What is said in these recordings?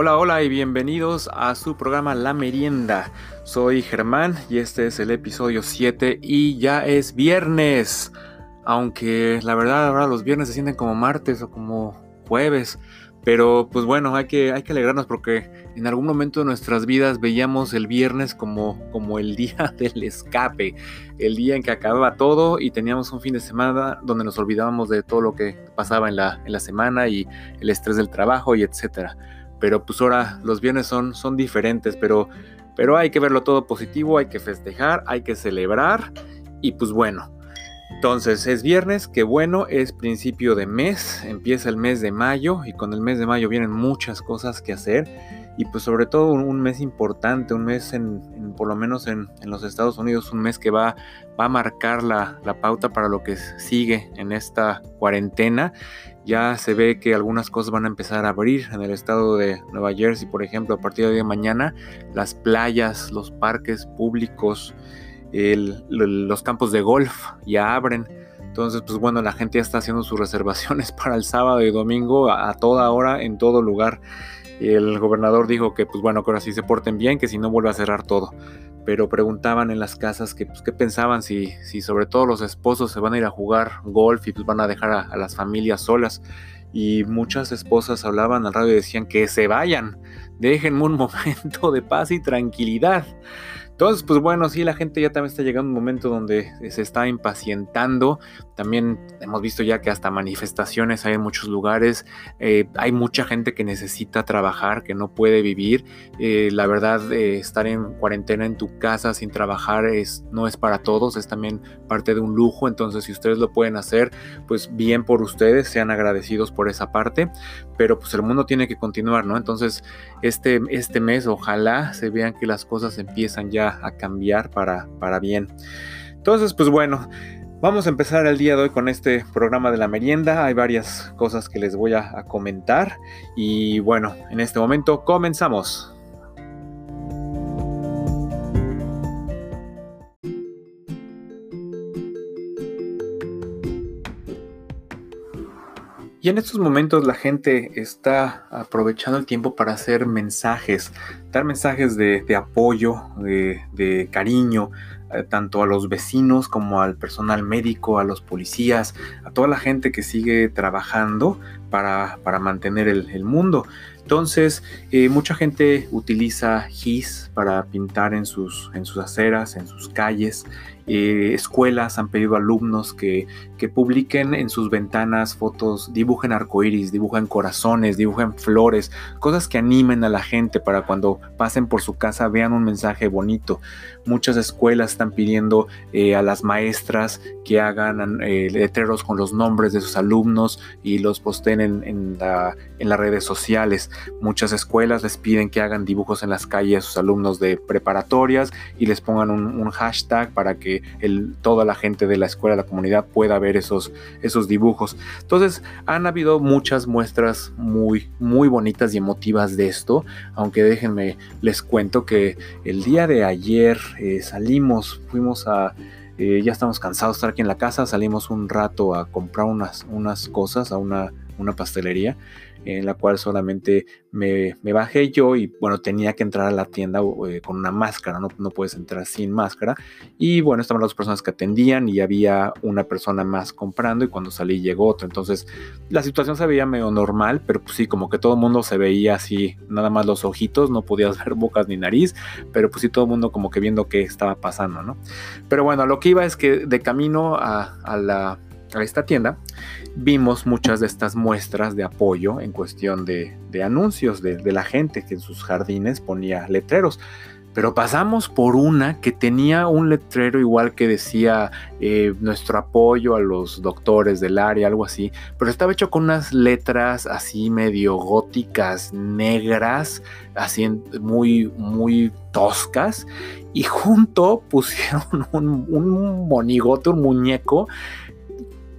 Hola, hola y bienvenidos a su programa La Merienda. Soy Germán y este es el episodio 7 y ya es viernes. Aunque la verdad ahora los viernes se sienten como martes o como jueves. Pero pues bueno, hay que, hay que alegrarnos porque en algún momento de nuestras vidas veíamos el viernes como, como el día del escape, el día en que acababa todo y teníamos un fin de semana donde nos olvidábamos de todo lo que pasaba en la, en la semana y el estrés del trabajo y etcétera pero pues ahora los viernes son, son diferentes, pero, pero hay que verlo todo positivo, hay que festejar, hay que celebrar y pues bueno. Entonces es viernes, que bueno, es principio de mes, empieza el mes de mayo y con el mes de mayo vienen muchas cosas que hacer y pues sobre todo un, mes importante, un mes en, por lo menos en, los Estados Unidos, un mes que va, va a marcar la, la pauta para lo que sigue en esta cuarentena ya se ve que algunas cosas van a empezar a abrir en el estado de Nueva Jersey, por ejemplo, a partir de mañana, las playas, los parques públicos, los campos de golf ya abren. Entonces, pues bueno, la gente ya está haciendo sus reservaciones para el sábado y domingo a, toda hora, en todo lugar. El gobernador dijo que, pues bueno, que ahora sí se porten bien, que si no vuelve a cerrar todo pero preguntaban en las casas pues, qué pensaban si, sobre todo los esposos se van a ir a jugar golf y pues van a dejar a, las familias solas. Y muchas esposas hablaban al radio y decían que se vayan, déjenme un momento de paz y tranquilidad. Entonces, pues bueno, sí, la gente ya también está llegando a un momento donde se está impacientando. También hemos visto ya que hasta manifestaciones hay en muchos lugares. Eh, hay mucha gente que necesita trabajar, que no puede vivir. Eh, la verdad, eh, estar en cuarentena en tu casa sin trabajar es, no es para todos, es también parte de un lujo. Entonces, si ustedes lo pueden hacer, pues bien por ustedes, sean agradecidos por esa parte. Pero pues el mundo tiene que continuar, ¿no? Entonces, este, este mes, ojalá se vean que las cosas empiezan ya a cambiar para, para bien. Entonces, pues bueno, vamos a empezar el día de hoy con este programa de la merienda. Hay varias cosas que les voy a comentar y bueno, en este momento comenzamos. Y en estos momentos la gente está aprovechando el tiempo para hacer mensajes, dar mensajes de, apoyo, de, cariño, eh, tanto a los vecinos como al personal médico, a los policías, a toda la gente que sigue trabajando para, mantener el, mundo. Entonces, eh, mucha gente utiliza GIS para pintar en sus, en sus aceras, en sus calles, eh, escuelas han pedido alumnos que, que, publiquen en sus ventanas fotos, dibujen arcoíris, dibujen corazones, dibujen flores, cosas que animen a la gente para cuando pasen por su casa vean un mensaje bonito. Muchas escuelas están pidiendo eh, a las maestras que hagan eh, letreros con los nombres de sus alumnos y los posteen en, en, las redes sociales. Muchas escuelas les piden que hagan dibujos en las calles a sus alumnos de preparatorias y les pongan un hashtag para que toda la gente de la escuela, la comunidad pueda ver esos, esos dibujos. Entonces han habido muchas muestras muy, muy bonitas y emotivas de esto, aunque déjenme, les cuento que el día de ayer eh, salimos, fuimos a... Eh, ya estamos cansados de estar aquí en la casa, salimos un rato a comprar unas, unas cosas a una, una pastelería en la cual solamente me, bajé yo y bueno, tenía que entrar a la tienda eh, con una máscara, ¿no? no puedes entrar sin máscara. Y bueno, estaban las personas que atendían y había una persona más comprando y cuando salí llegó otro. Entonces la situación se veía medio normal, pero pues sí, como que todo el mundo se veía así, nada más los ojitos, no podías ver bocas ni nariz, pero pues sí, todo el mundo como que viendo qué estaba pasando, ¿no? Pero bueno, lo que iba es que de camino a, a la a esta tienda, vimos muchas de estas muestras de apoyo en cuestión de, anuncios de, la gente que en sus jardines ponía letreros. Pero pasamos por una que tenía un letrero igual que decía eh, nuestro apoyo a los doctores del área, algo así, pero estaba hecho con unas letras así medio góticas, negras, así muy, muy toscas, y junto pusieron un, un monigote, un muñeco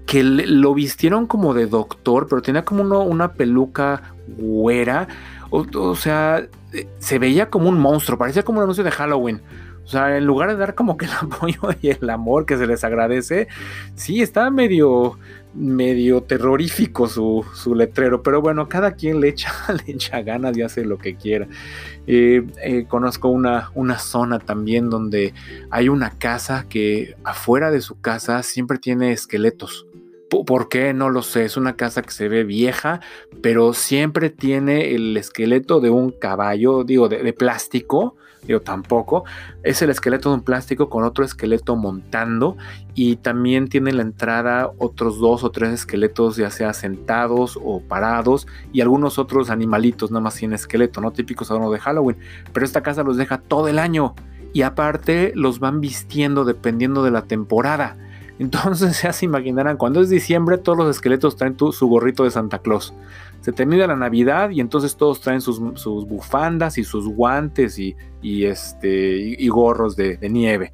que lo vistieron como de doctor, pero tenía como una peluca güera. O, sea, eh, se veía como un monstruo, parecía como un anuncio de Halloween. O sea, en lugar de dar como que el apoyo y el amor que se les agradece, sí, estaba medio, medio terrorífico su, letrero, pero bueno, cada quien le echa, le echa ganas y hace lo que quiera. Eh, eh, conozco una, una zona también donde hay una casa que afuera de su casa siempre tiene esqueletos. ¿Por qué? No lo sé. Es una casa que se ve vieja, pero siempre tiene el esqueleto de un caballo, digo, de, plástico, digo, tampoco. Es el esqueleto de un plástico con otro esqueleto montando y también tiene la entrada otros dos o tres esqueletos, ya sea sentados o parados y algunos otros animalitos, nada más sin esqueleto, ¿no? Típicos adornos de Halloween. Pero esta casa los deja todo el año y aparte los van vistiendo dependiendo de la temporada. Entonces ya se imaginarán, cuando es diciembre todos los esqueletos traen su gorrito de Santa Claus. Se termina la Navidad y entonces todos traen sus, bufandas y sus guantes y, este, y, gorros de, de nieve.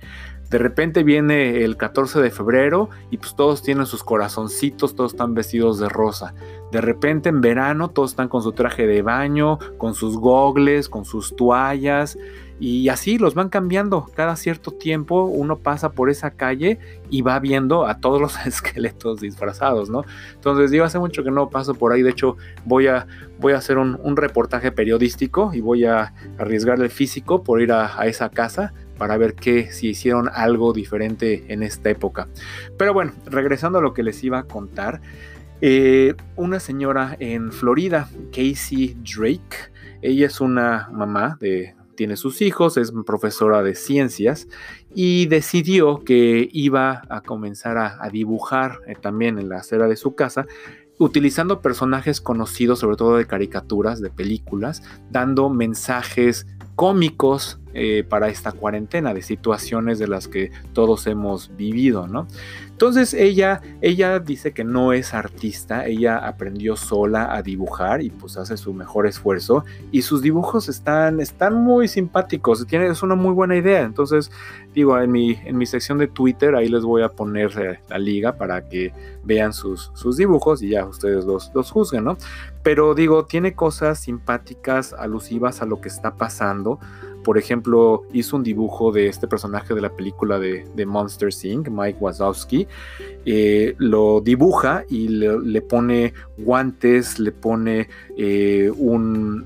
De repente viene el 14 de febrero y pues todos tienen sus corazoncitos, todos están vestidos de rosa. De repente en verano todos están con su traje de baño, con sus gogles, con sus toallas y así los van cambiando. Cada cierto tiempo uno pasa por esa calle y va viendo a todos los esqueletos disfrazados, ¿no? Entonces digo, hace mucho que no paso por ahí. De hecho, voy a, voy a hacer un, reportaje periodístico y voy a arriesgar el físico por ir a, esa casa para ver que si hicieron algo diferente en esta época. Pero bueno, regresando a lo que les iba a contar. Eh, una señora en Florida, Casey Drake, ella es una mamá de tiene sus hijos, es profesora de ciencias y decidió que iba a comenzar a, dibujar eh, también en la acera de su casa utilizando personajes conocidos, sobre todo de caricaturas, de películas, dando mensajes cómicos eh, para esta cuarentena, de situaciones de las que todos hemos vivido, ¿no? Entonces ella, ella dice que no es artista, ella aprendió sola a dibujar y pues hace su mejor esfuerzo y sus dibujos están, están muy simpáticos, tiene, es una muy buena idea, entonces digo, en mi, en mi sección de Twitter ahí les voy a poner la liga para que vean sus, sus dibujos y ya ustedes los, los juzguen, ¿no? Pero digo, tiene cosas simpáticas, alusivas a lo que está pasando por ejemplo, hizo un dibujo de este personaje de la película de, Monster Inc., Mike Wazowski. Eh, lo dibuja y le, pone guantes, le pone eh, un,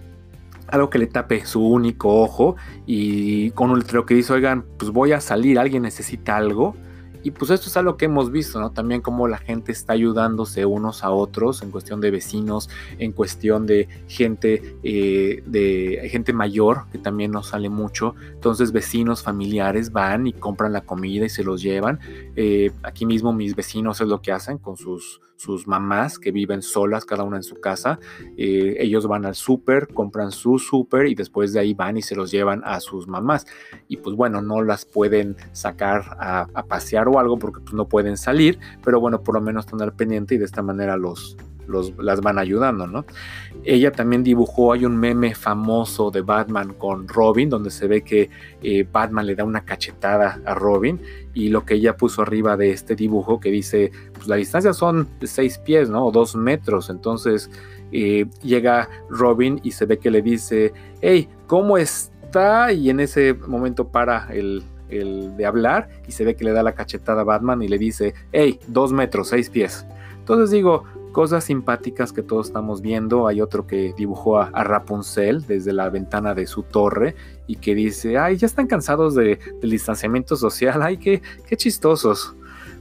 algo que le tape su único ojo y con un letrero que dice, oigan, pues voy a salir, alguien necesita algo. Y pues esto es algo que hemos visto, ¿no? También cómo la gente está ayudándose unos a otros en cuestión de vecinos, en cuestión de gente, eh, de gente mayor, que también nos sale mucho. Entonces vecinos, familiares van y compran la comida y se los llevan. Eh, aquí mismo mis vecinos es lo que hacen con sus, sus mamás que viven solas, cada una en su casa. Eh, ellos van al súper, compran su súper y después de ahí van y se los llevan a sus mamás. Y pues bueno, no las pueden sacar a, pasear o algo porque pues, no pueden salir, pero bueno, por lo menos al pendiente y de esta manera los, las van ayudando, ¿no? Ella también dibujó, hay un meme famoso de Batman con Robin, donde se ve que eh, Batman le da una cachetada a Robin y lo que ella puso arriba de este dibujo que dice, pues la distancia son seis pies, ¿no? O dos metros, entonces eh, llega Robin y se ve que le dice, hey, ¿cómo está? Y en ese momento para el, el de hablar y se ve que le da la cachetada a Batman y le dice, hey, dos metros, seis pies. Entonces digo, cosas simpáticas que todos estamos viendo. Hay otro que dibujó a, Rapunzel desde la ventana de su torre y que dice, ay, ya están cansados de, del distanciamiento social, ay, qué, qué chistosos.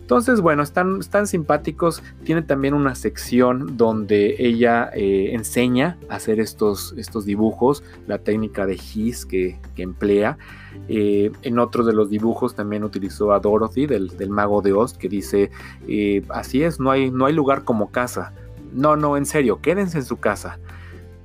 Entonces, bueno, están, simpáticos. Tiene también una sección donde ella eh, enseña a hacer estos, estos dibujos, la técnica de His que, emplea. Eh, en otro de los dibujos también utilizó a Dorothy del, mago de Oz, que dice, eh, así es, no hay, no hay lugar como casa. No, no, en serio, quédense en su casa.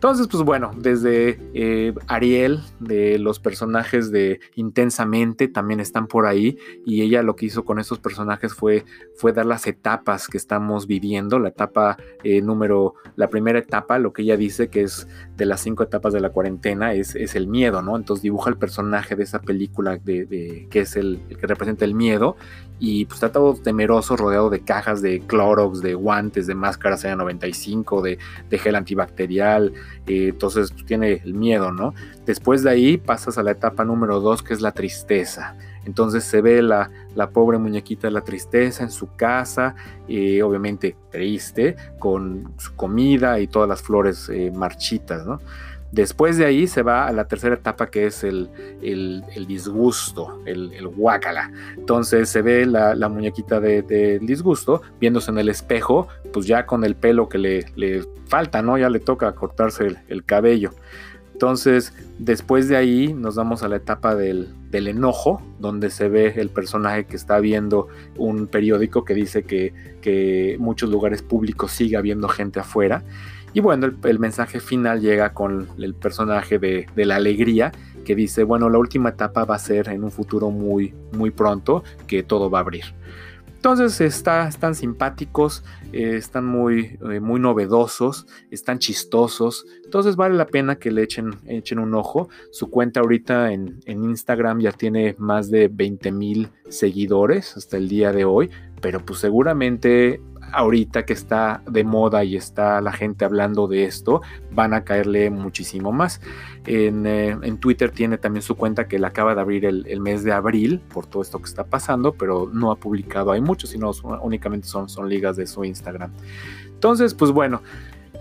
Entonces, pues bueno, desde eh, Ariel, de los personajes de Intensamente, también están por ahí. Y ella lo que hizo con estos personajes fue, fue dar las etapas que estamos viviendo. La etapa eh, número, la primera etapa, lo que ella dice que es de las cinco etapas de la cuarentena, es, es el miedo, ¿no? Entonces dibuja el personaje de esa película de, que es el, el, que representa el miedo. Y pues está todo temeroso, rodeado de cajas de Clorox, de guantes, de máscaras N95, de, de gel antibacterial, eh, entonces pues, tiene el miedo, ¿no? Después de ahí pasas a la etapa número dos, que es la tristeza. Entonces se ve la, la pobre muñequita de la tristeza en su casa, eh, obviamente triste, con su comida y todas las flores eh, marchitas, ¿no? Después de ahí se va a la tercera etapa que es el, disgusto, el, el. Entonces se ve la, muñequita del de disgusto viéndose en el espejo, pues ya con el pelo que le, le falta, ¿no? Ya le toca cortarse el, cabello. Entonces, después de ahí nos vamos a la etapa del, del, enojo, donde se ve el personaje que está viendo un periódico que dice que, que muchos lugares públicos sigue habiendo gente afuera. Y bueno, el, mensaje final llega con el personaje de, la alegría que dice, bueno, la última etapa va a ser en un futuro muy, muy pronto, que todo va a abrir. Entonces está, están simpáticos, eh, están muy, eh, muy novedosos, están chistosos. Entonces vale la pena que le echen, echen un ojo. Su cuenta ahorita en Instagram ya tiene más de 20 mil seguidores hasta el día de hoy. Pero pues seguramente ahorita que está de moda y está la gente hablando de esto, van a caerle muchísimo más. En, eh, Twitter tiene también su cuenta que le acaba de abrir el, mes de abril por todo esto que está pasando, pero no ha publicado hay mucho, sino únicamente son, son ligas de su Instagram. Entonces, pues bueno.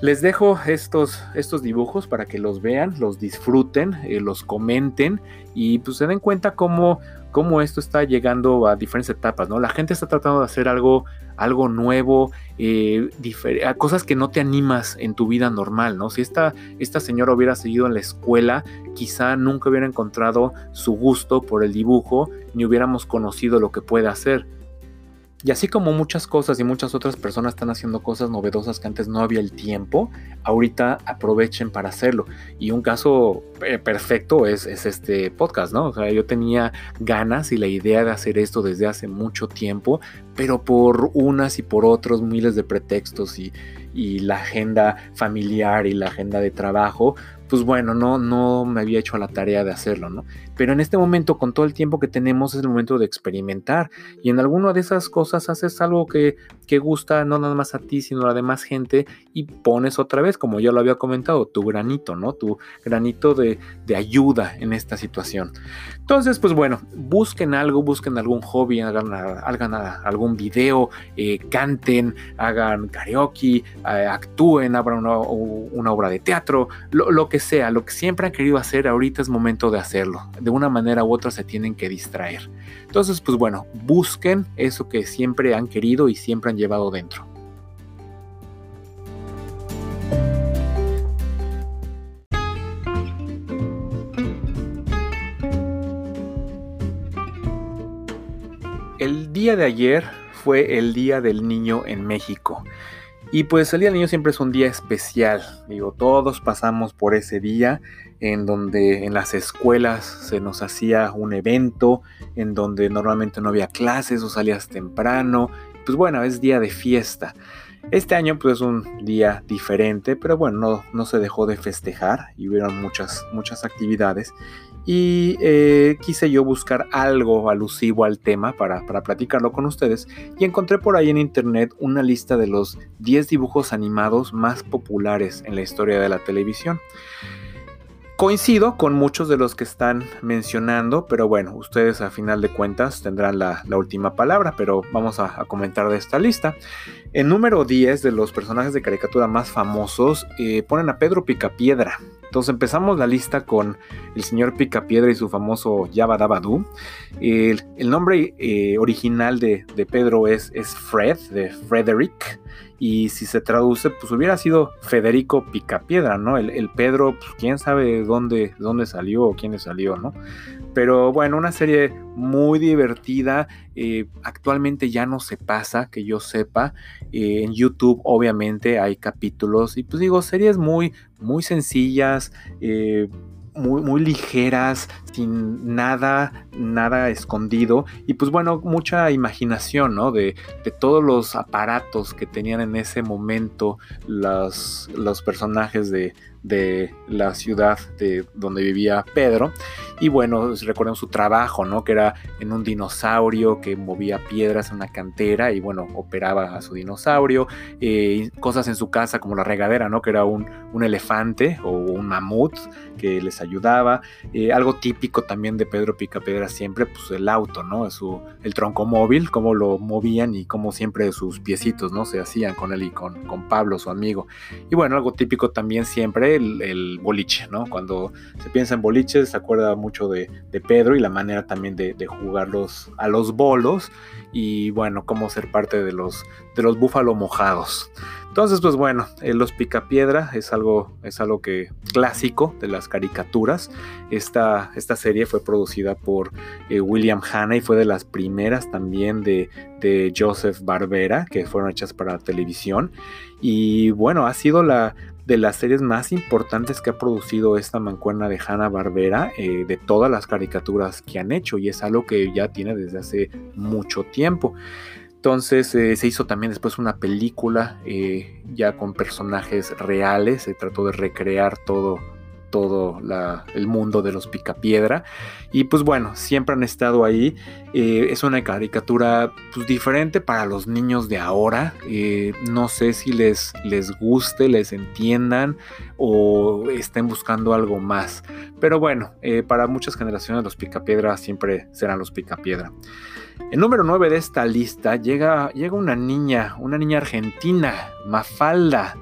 Les dejo estos, estos dibujos para que los vean, los disfruten, eh, los comenten y pues se den cuenta cómo, cómo esto está llegando a diferentes etapas, ¿no? La gente está tratando de hacer algo, algo nuevo, eh, cosas que no te animas en tu vida normal, ¿no? Si esta, esta señora hubiera seguido en la escuela, quizá nunca hubiera encontrado su gusto por el dibujo, ni hubiéramos conocido lo que puede hacer y así como muchas cosas y muchas otras personas están haciendo cosas novedosas que antes no había el tiempo, ahorita aprovechen para hacerlo. Y un caso eh, perfecto es, este podcast, ¿no? O sea, yo tenía ganas y la idea de hacer esto desde hace mucho tiempo, pero por unas y por otros miles de pretextos y, y la agenda familiar y la agenda de trabajo, pues bueno, no, no me había hecho la tarea de hacerlo, ¿no? Pero en este momento, con todo el tiempo que tenemos, es el momento de experimentar. Y en alguna de esas cosas haces algo que, que gusta no nada más a ti, sino a la demás gente y pones otra vez, como ya lo había comentado, tu granito, ¿no? Tu granito de, de ayuda en esta situación. Entonces, pues bueno, busquen algo, busquen algún hobby, hagan, hagan algún video, eh, canten, hagan karaoke, eh, actúen, abran una, una, obra de teatro, lo, lo que sea, lo que siempre han querido hacer, ahorita es momento de hacerlo. De una manera u otra se tienen que distraer. Entonces, pues bueno, busquen eso que siempre han querido y siempre han llevado dentro. El día de ayer fue el Día del Niño en México. Y pues el Día del Niño siempre es un día especial. Digo, todos pasamos por ese día en donde en las escuelas se nos hacía un evento, en donde normalmente no había clases o salías temprano. Pues bueno, es día de fiesta. Este año pues es un día diferente, pero bueno, no, no se dejó de festejar y hubieron muchas, muchas actividades y eh, quise yo buscar algo alusivo al tema para, para, platicarlo con ustedes y encontré por ahí en internet una lista de los 10 dibujos animados más populares en la historia de la televisión. Coincido con muchos de los que están mencionando, pero bueno, ustedes a final de cuentas tendrán la, última palabra, pero vamos a, comentar de esta lista. En número 10 de los personajes de caricatura más famosos eh, ponen a Pedro Picapiedra. Entonces empezamos la lista con el señor Picapiedra y su famoso Yabadabadoo. El, el nombre eh, original de, Pedro es, Fred, de Frederick. Y si se traduce, pues hubiera sido Federico Picapiedra, ¿no? El, Pedro, pues quién sabe de dónde, dónde salió o quién salió, ¿no? Pero bueno, una serie muy divertida. Eh, actualmente ya no se pasa, que yo sepa. Eh, en YouTube, obviamente, hay capítulos. Y pues digo, series muy, muy sencillas. Eh, muy, muy ligeras, sin nada, nada escondido. Y pues bueno, mucha imaginación, ¿no? De, de todos los aparatos que tenían en ese momento los personajes de, de la ciudad de donde vivía Pedro. Y bueno, recuerden su trabajo, ¿no? Que era en un dinosaurio que movía piedras en una cantera y bueno, operaba a su dinosaurio. Eh, cosas en su casa como la regadera, ¿no? Que era un, un elefante o un mamut que les ayudaba. Eh, algo típico también de Pedro Picapiedra siempre, pues el auto, ¿no? Su, el tronco móvil, cómo lo movían y cómo siempre sus piecitos, ¿no? Se hacían con él y con, con Pablo, su amigo. Y bueno, algo típico también siempre, el, boliche, ¿no? Cuando se piensa en boliches, se acuerda mucho de, Pedro y la manera también de, jugarlos a los bolos y bueno, cómo ser parte de los, de los búfalo mojados. Entonces, pues bueno, eh, Los Picapiedra es algo, es algo que clásico de las caricaturas. Esta, esta serie fue producida por eh, William Hanna y fue de las primeras también de, de Joseph Barbera que fueron hechas para televisión. Y bueno, ha sido la, de las series más importantes que ha producido esta mancuerna de Hanna Barbera eh, de todas las caricaturas que han hecho y es algo que ya tiene desde hace mucho tiempo. Entonces eh, se hizo también después una película eh, ya con personajes reales, se trató de recrear todo, todo el mundo de los Picapiedra. Y pues bueno, siempre han estado ahí. Eh, es una caricatura pues, diferente para los niños de ahora. no sé si les, les guste, les entiendan o estén buscando algo más. Pero bueno, para muchas generaciones los Picapiedra siempre serán los Picapiedra. El número 9 de esta lista llega, llega una niña, una niña argentina, Mafalda.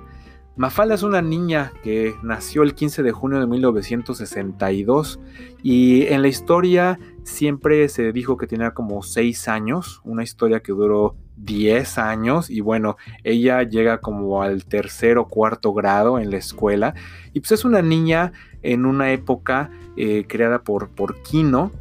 Mafalda es una niña que nació el 15 de junio de 1962 y en la historia siempre se dijo que tenía como 6 años, una historia que duró 10 años y bueno, ella llega como al tercer o cuarto grado en la escuela y pues es una niña en una época eh, creada por, por Kino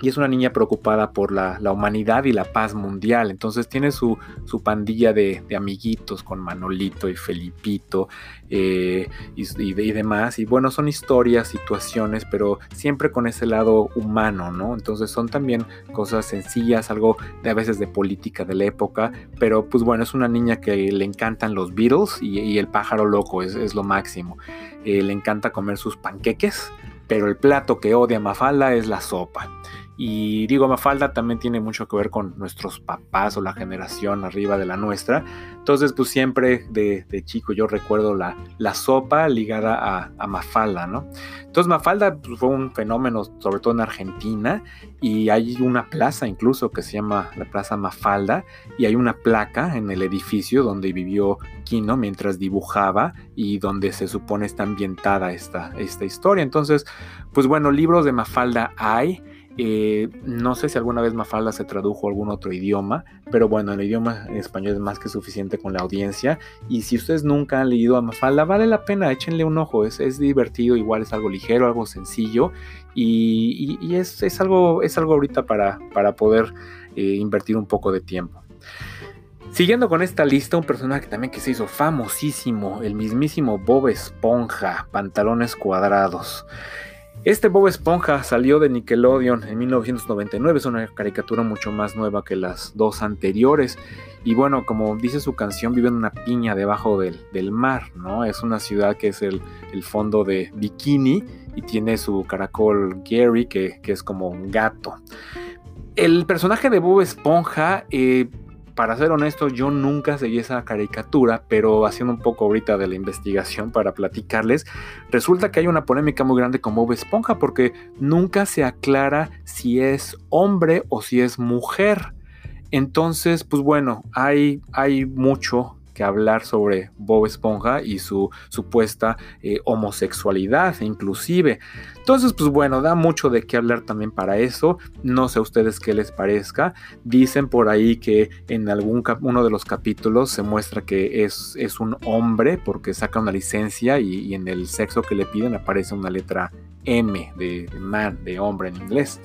y es una niña preocupada por la, humanidad y la paz mundial. Entonces tiene su, su pandilla de, amiguitos con Manolito y Felipito eh, y, demás. Y bueno, son historias, situaciones, pero siempre con ese lado humano, ¿no? Entonces son también cosas sencillas, algo de a veces de política de la época, pero pues bueno, es una niña que le encantan los Beatles y, el pájaro loco es, lo máximo. Eh, le encanta comer sus panqueques, pero el plato que odia Mafalda es la sopa. Y digo, Mafalda también tiene mucho que ver con nuestros papás o la generación arriba de la nuestra. Entonces, pues siempre de, chico yo recuerdo la, la sopa ligada a, Mafalda, ¿no? Entonces, Mafalda pues, fue un fenómeno, sobre todo en Argentina, y hay una plaza incluso que se llama la Plaza Mafalda, y hay una placa en el edificio donde vivió Quino mientras dibujaba y donde se supone está ambientada esta, esta historia. Entonces, pues bueno, libros de Mafalda hay. Eh, no sé si alguna vez Mafalda se tradujo a algún otro idioma, pero bueno, el idioma español es más que suficiente con la audiencia. Y si ustedes nunca han leído a Mafalda, vale la pena, échenle un ojo, es, es divertido, igual es algo ligero, algo sencillo. Y, es, algo, es algo ahorita para, para poder eh, invertir un poco de tiempo. Siguiendo con esta lista, un personaje también que se hizo famosísimo, el mismísimo Bob Esponja, pantalones cuadrados. Este Bob Esponja salió de Nickelodeon en 1999, es una caricatura mucho más nueva que las dos anteriores. Y bueno, como dice su canción, vive en una piña debajo del, mar, ¿no? Es una ciudad que es el, fondo de Bikini y tiene su caracol Gary, que, es como un gato. El personaje de Bob Esponja eh, para ser honesto, yo nunca seguí esa caricatura, pero haciendo un poco ahorita de la investigación para platicarles, resulta que hay una polémica muy grande con Bob Esponja porque nunca se aclara si es hombre o si es mujer. Entonces, pues bueno, hay, hay mucho hablar sobre Bob Esponja y su supuesta eh, homosexualidad inclusive. Entonces, pues bueno, da mucho de qué hablar también para eso. No sé a ustedes qué les parezca. Dicen por ahí que en algún uno de los capítulos se muestra que es, es un hombre porque saca una licencia y, en el sexo que le piden aparece una letra M de man, de hombre en inglés.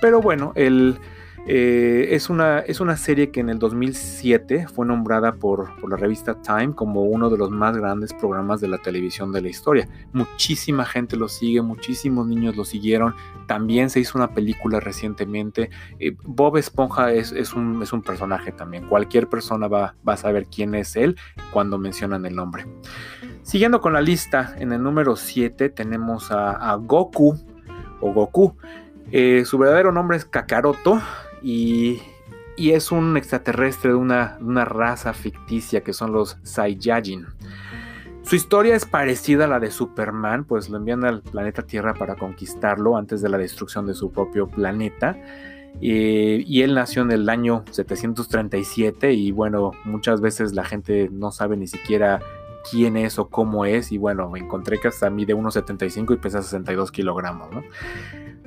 Pero bueno, el eh, es, una, es una serie que en el 2007 fue nombrada por, la revista Time como uno de los más grandes programas de la televisión de la historia. Muchísima gente lo sigue, muchísimos niños lo siguieron. También se hizo una película recientemente. Eh, Bob Esponja es, un, es, un, personaje también. Cualquier persona va, va a saber quién es él cuando mencionan el nombre. Siguiendo con la lista, en el número 7 tenemos a, a Goku o Goku. Eh, su verdadero nombre es Kakaroto y, es un extraterrestre de una, raza ficticia que son los Saiyajin. Su historia es parecida a la de Superman, pues lo envían al planeta Tierra para conquistarlo antes de la destrucción de su propio planeta. Eh, y él nació en el año 737 y bueno, muchas veces la gente no sabe ni siquiera quién es o cómo es y bueno, encontré que hasta mide 1,75 y pesa 62 kilogramos.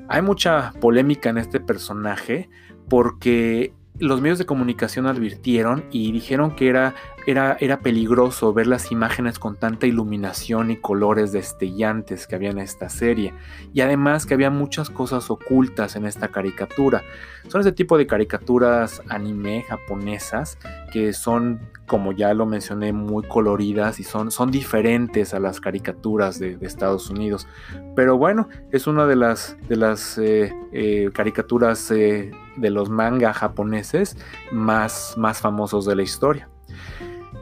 Hay mucha polémica en este personaje porque los medios de comunicación advirtieron y dijeron que era, era, era, peligroso ver las imágenes con tanta iluminación y colores destellantes que había en esta serie. Y además que había muchas cosas ocultas en esta caricatura. Son ese tipo de caricaturas anime japonesas que son, como ya lo mencioné, muy coloridas y son, son diferentes a las caricaturas de, Estados Unidos. Pero bueno, es una de las, de las eh, eh, caricaturas eh, de los manga japoneses más, más famosos de la historia.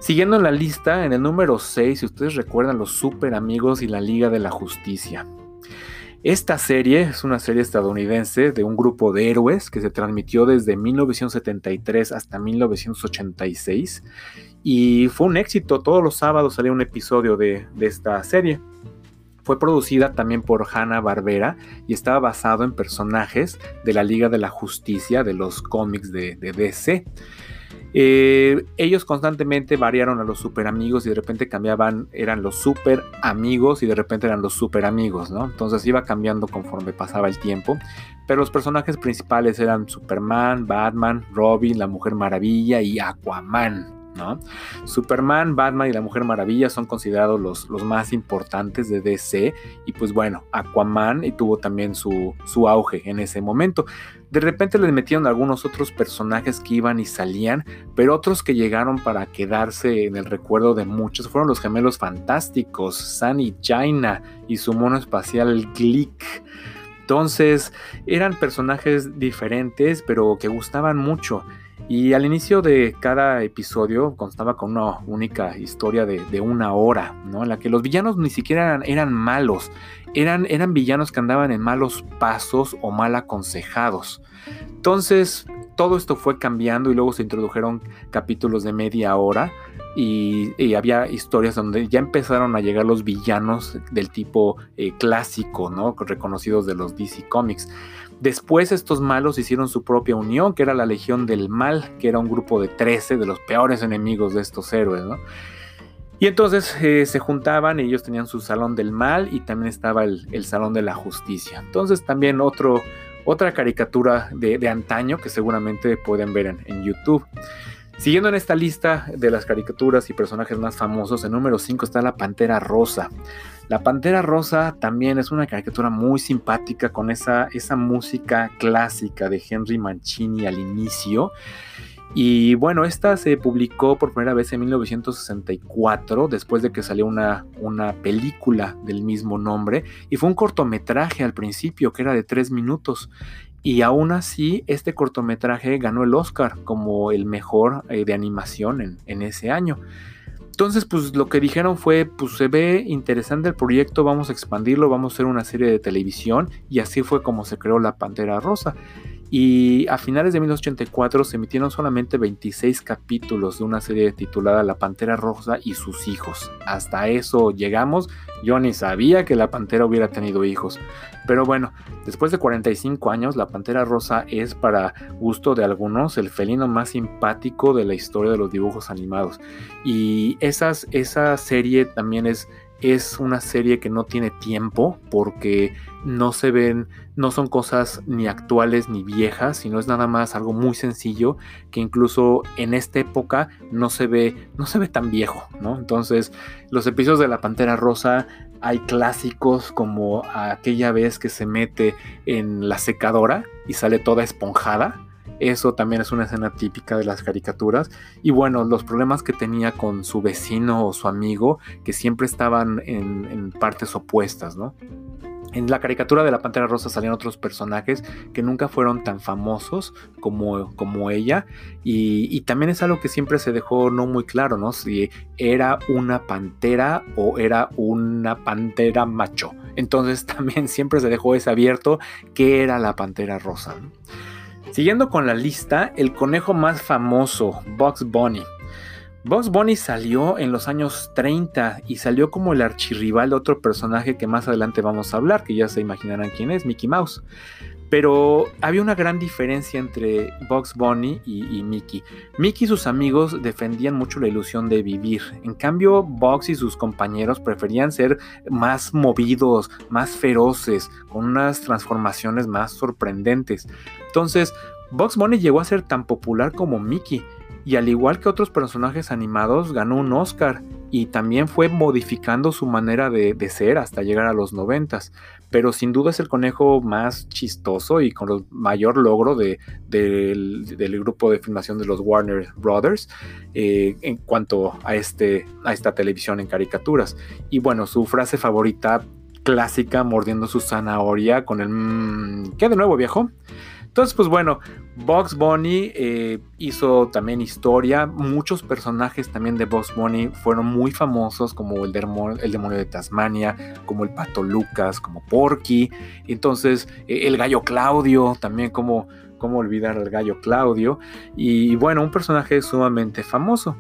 Siguiendo en la lista, en el número 6, si ustedes recuerdan, los Super Amigos y la Liga de la Justicia. Esta serie es una serie estadounidense de un grupo de héroes que se transmitió desde 1973 hasta 1986 y fue un éxito. Todos los sábados salía un episodio de, esta serie. Fue producida también por Hanna Barbera y estaba basado en personajes de la Liga de la Justicia de los cómics de, DC. Eh, ellos constantemente variaron a los super amigos y de repente cambiaban, eran los super amigos y de repente eran los super amigos, ¿no? Entonces iba cambiando conforme pasaba el tiempo. Pero los personajes principales eran Superman, Batman, Robin, la Mujer Maravilla y Aquaman. Superman, Batman y la Mujer Maravilla son considerados los, más importantes de DC y pues bueno, Aquaman y tuvo también su, auge en ese momento. De repente les metieron algunos otros personajes que iban y salían, pero otros que llegaron para quedarse en el recuerdo de muchos fueron los gemelos fantásticos, Sunny Jaina y su mono espacial Glick. Entonces eran personajes diferentes, pero que gustaban mucho. Y al inicio de cada episodio constaba con una única historia de, una hora, ¿no? En la que los villanos ni siquiera eran, malos, eran, eran villanos que andaban en malos pasos o mal aconsejados. Entonces, todo esto fue cambiando y luego se introdujeron capítulos de media hora y, había historias donde ya empezaron a llegar los villanos del tipo eh, clásico, ¿no? Reconocidos de los DC Comics. Después estos malos hicieron su propia unión, que era la Legión del Mal, que era un grupo de 13 de los peores enemigos de estos héroes, ¿no? Y entonces eh, se juntaban, ellos tenían su Salón del Mal y también estaba el, Salón de la Justicia. Entonces también otro, otra caricatura de, antaño que seguramente pueden ver en, en YouTube. Siguiendo en esta lista de las caricaturas y personajes más famosos, en número 5 está la Pantera Rosa. La Pantera Rosa también es una caricatura muy simpática con esa, esa música clásica de Henry Mancini al inicio. Y bueno, esta se publicó por primera vez en 1964, después de que salió una, una película del mismo nombre, y fue un cortometraje al principio, que era de tres minutos. Y aún así, este cortometraje ganó el Oscar como el mejor eh, de animación en, en ese año. Entonces, pues lo que dijeron fue, pues se ve interesante el proyecto, vamos a expandirlo, vamos a hacer una serie de televisión y así fue como se creó la Pantera Rosa. Y a finales de 1984 se emitieron solamente 26 capítulos de una serie titulada La Pantera Rosa y sus hijos. Hasta eso llegamos. Yo ni sabía que la Pantera hubiera tenido hijos. Pero bueno, después de 45 años, la Pantera Rosa es para gusto de algunos el felino más simpático de la historia de los dibujos animados. Y esas, esa serie también es es una serie que no tiene tiempo porque no se ven, no son cosas ni actuales ni viejas, sino es nada más algo muy sencillo que incluso en esta época no se ve, no se ve tan viejo, ¿no? Entonces, los episodios de La Pantera Rosa hay clásicos como aquella vez que se mete en la secadora y sale toda esponjada eso también es una escena típica de las caricaturas. Y bueno, los problemas que tenía con su vecino o su amigo, que siempre estaban en, partes opuestas, ¿no? En la caricatura de la Pantera Rosa salían otros personajes que nunca fueron tan famosos como, como ella. Y, también es algo que siempre se dejó no muy claro, ¿no? Si era una pantera o era una pantera macho. Entonces también siempre se dejó ese abierto que era la pantera rosa. Siguiendo con la lista, el conejo más famoso, Bugs Bunny. Bugs Bunny salió en los años 30 y salió como el archirrival de otro personaje que más adelante vamos a hablar, que ya se imaginarán quién es, Mickey Mouse. Pero había una gran diferencia entre Bugs Bunny y, Mickey. Mickey y sus amigos defendían mucho la ilusión de vivir. En cambio, Bugs y sus compañeros preferían ser más movidos, más feroces, con unas transformaciones más sorprendentes. Entonces, Bugs Bunny llegó a ser tan popular como Mickey. Y al igual que otros personajes animados, ganó un Oscar y también fue modificando su manera de, ser hasta llegar a los noventas. Pero sin duda es el conejo más chistoso y con el mayor logro del, grupo de filmación de los Warner Brothers eh, en cuanto a, este, a esta televisión en caricaturas. Y bueno, su frase favorita clásica, mordiendo su zanahoria con el... Mmm, ¿Qué de nuevo, viejo? Entonces, pues bueno, Bugs Bunny eh, hizo también historia. Muchos personajes también de Bugs Bunny fueron muy famosos, como el, demonio de Tasmania, como el pato Lucas, como Porky. Entonces, eh, el gallo Claudio, también como olvidar al gallo Claudio. Y bueno, un personaje sumamente famoso.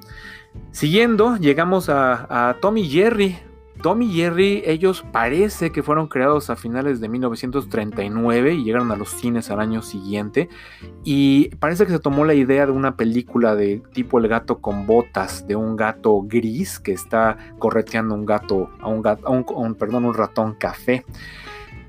Siguiendo, llegamos a, a Tommy Jerry, Tom y Jerry, ellos parece que fueron creados a finales de 1939 y llegaron a los cines al año siguiente. Y parece que se tomó la idea de una película de tipo El gato con botas, de un gato gris que está correteando un gato, a un, gato, un, perdón, un ratón café.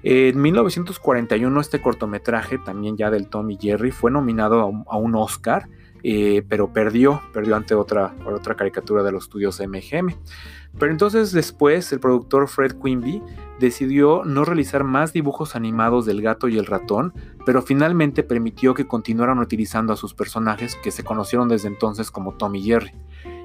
En 1941 este cortometraje, también ya del Tom y Jerry, fue nominado a un, Oscar, eh, pero perdió, perdió ante otra, otra caricatura de los estudios MGM. Pero entonces después el productor Fred Quimby decidió no realizar más dibujos animados del gato y el ratón, pero finalmente permitió que continuaran utilizando a sus personajes que se conocieron desde entonces como Tom y Jerry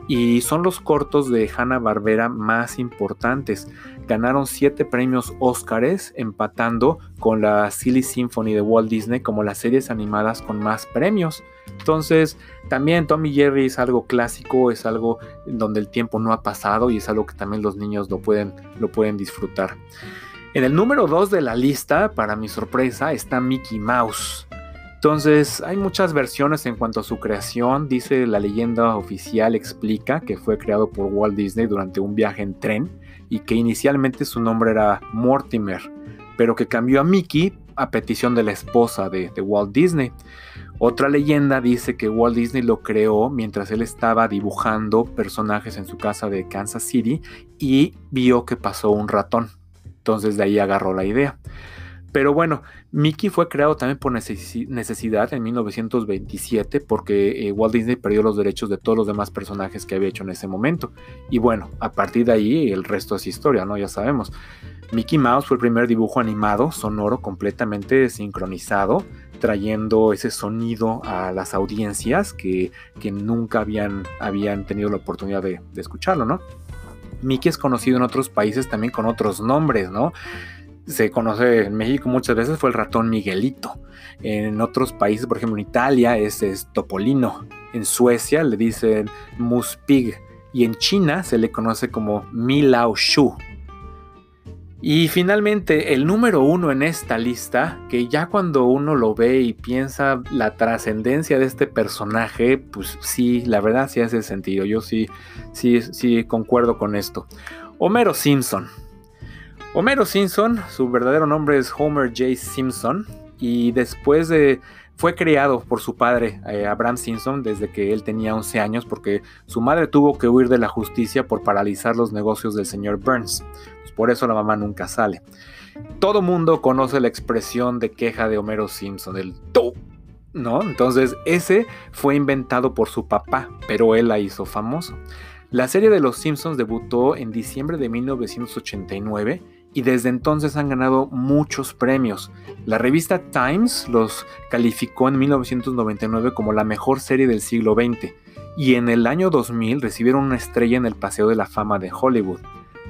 y son los cortos de Hanna-Barbera más importantes. Ganaron siete premios Óscares, empatando con la Silly Symphony de Walt Disney como las series animadas con más premios. Entonces, también Tommy Jerry es algo clásico, es algo donde el tiempo no ha pasado y es algo que también los niños lo pueden, lo pueden disfrutar. En el número 2 de la lista, para mi sorpresa, está Mickey Mouse. Entonces, hay muchas versiones en cuanto a su creación. Dice la leyenda oficial, explica que fue creado por Walt Disney durante un viaje en tren y que inicialmente su nombre era Mortimer, pero que cambió a Mickey a petición de la esposa de, de Walt Disney. Otra leyenda dice que Walt Disney lo creó mientras él estaba dibujando personajes en su casa de Kansas City y vio que pasó un ratón. Entonces de ahí agarró la idea. Pero bueno, Mickey fue creado también por necesidad en 1927 porque eh, Walt Disney perdió los derechos de todos los demás personajes que había hecho en ese momento. Y bueno, a partir de ahí el resto es historia, ¿no? Ya sabemos. Mickey Mouse fue el primer dibujo animado sonoro completamente sincronizado, trayendo ese sonido a las audiencias que, nunca habían, habían tenido la oportunidad de, escucharlo, ¿no? Mickey es conocido en otros países también con otros nombres, ¿no? se conoce en México muchas veces fue el ratón Miguelito. En otros países, por ejemplo en Italia, es, Topolino. En Suecia le dicen Muspig. Y en China se le conoce como Milao Shu. Y finalmente, el número uno en esta lista, que ya cuando uno lo ve y piensa la trascendencia de este personaje, pues sí, la verdad sí hace sentido. Yo sí, sí, sí concuerdo con esto. Homero Simpson. Homero Simpson, su verdadero nombre es Homer J. Simpson y después de fue criado por su padre, eh, Abraham Simpson, desde que él tenía 11 años porque su madre tuvo que huir de la justicia por paralizar los negocios del señor Burns. Pues por eso la mamá nunca sale. Todo mundo conoce la expresión de queja de Homero Simpson, el tú. ¿No? Entonces, ese fue inventado por su papá, pero él la hizo famoso. La serie de Los Simpsons debutó en diciembre de 1989 y desde entonces han ganado muchos premios. La revista Times los calificó en 1999 como la mejor serie del siglo XX y en el año 2000 recibieron una estrella en el Paseo de la Fama de Hollywood.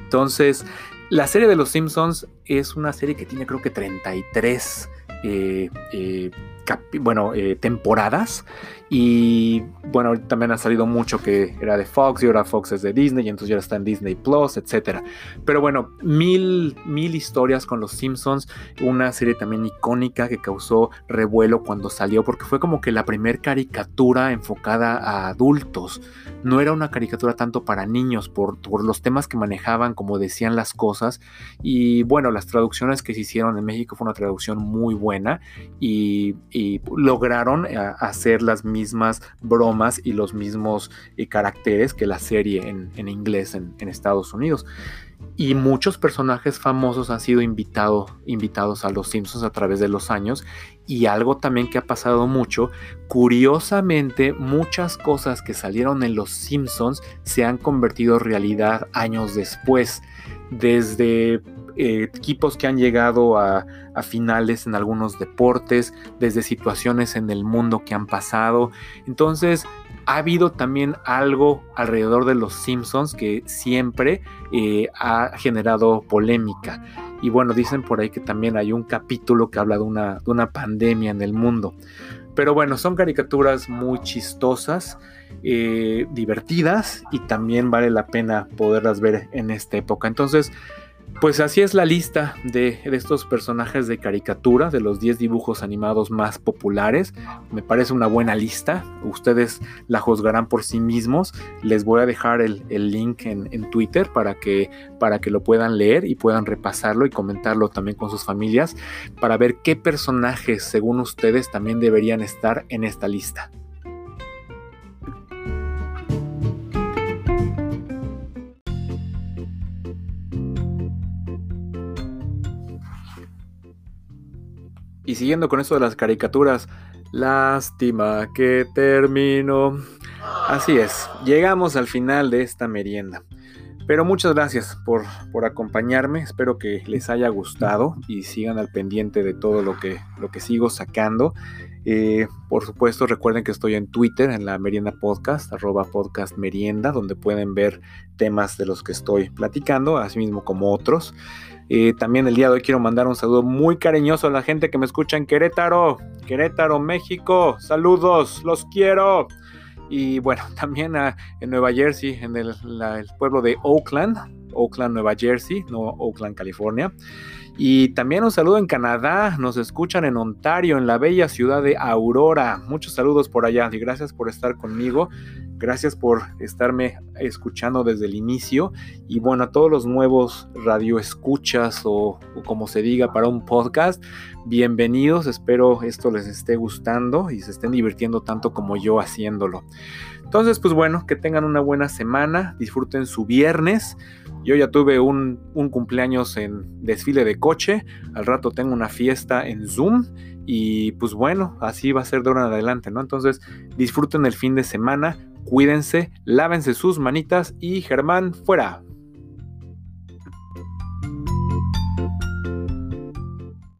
Entonces, la serie de Los Simpsons es una serie que tiene creo que 33 eh, eh, bueno, eh, temporadas. Y bueno, también ha salido mucho que era de Fox y ahora Fox es de Disney y entonces ya está en Disney Plus, etc. Pero bueno, mil, mil historias con los Simpsons. Una serie también icónica que causó revuelo cuando salió porque fue como que la primer caricatura enfocada a adultos. No era una caricatura tanto para niños por, por los temas que manejaban, como decían las cosas. Y bueno, las traducciones que se hicieron en México fue una traducción muy buena y, lograron eh, hacer las mismas bromas y los mismos eh, caracteres que la serie en, inglés en, Estados Unidos. Y muchos personajes famosos han sido invitado, invitados a los Simpsons a través de los años. Y algo también que ha pasado mucho, curiosamente muchas cosas que salieron en los Simpsons se han convertido en realidad años después. Desde eh, equipos que han llegado a, finales en algunos deportes, desde situaciones en el mundo que han pasado. Entonces, ha habido también algo alrededor de los Simpsons que siempre eh, ha generado polémica. Y bueno, dicen por ahí que también hay un capítulo que habla de una, de una pandemia en el mundo. Pero bueno, son caricaturas muy chistosas, eh, divertidas y también vale la pena poderlas ver en esta época. Entonces, pues así es la lista de, estos personajes de caricatura, de los 10 dibujos animados más populares. Me parece una buena lista. Ustedes la juzgarán por sí mismos. Les voy a dejar el, link en, en, Twitter para que, para que lo puedan leer y puedan repasarlo y comentarlo también con sus familias para ver qué personajes, según ustedes, también deberían estar en esta lista. Y siguiendo con esto de las caricaturas, lástima que termino. Así es, llegamos al final de esta merienda. Pero muchas gracias por, por, acompañarme. Espero que les haya gustado y sigan al pendiente de todo lo que, lo que sigo sacando. Eh, por supuesto, recuerden que estoy en Twitter, en la Merienda Podcast, arroba podcast merienda, donde pueden ver temas de los que estoy platicando, así mismo como otros. Eh, también el día de hoy quiero mandar un saludo muy cariñoso a la gente que me escucha en Querétaro, Querétaro, México. Saludos, los quiero. Y bueno, también en Nueva Jersey, en el pueblo de Oakland, Oakland, Nueva Jersey, no Oakland, California. Y también un saludo en Canadá, nos escuchan en Ontario, en la bella ciudad de Aurora. Muchos saludos por allá y gracias por estar conmigo. Gracias por estarme escuchando desde el inicio. Y bueno, a todos los nuevos radioescuchas o, o como se diga para un podcast, bienvenidos. Espero esto les esté gustando y se estén divirtiendo tanto como yo haciéndolo. Entonces, pues bueno, que tengan una buena semana, disfruten su viernes. Yo ya tuve un, cumpleaños en desfile de coche, al rato tengo una fiesta en Zoom y pues bueno, así va a ser de ahora en adelante, ¿no? Entonces disfruten el fin de semana, cuídense, lávense sus manitas y Germán fuera.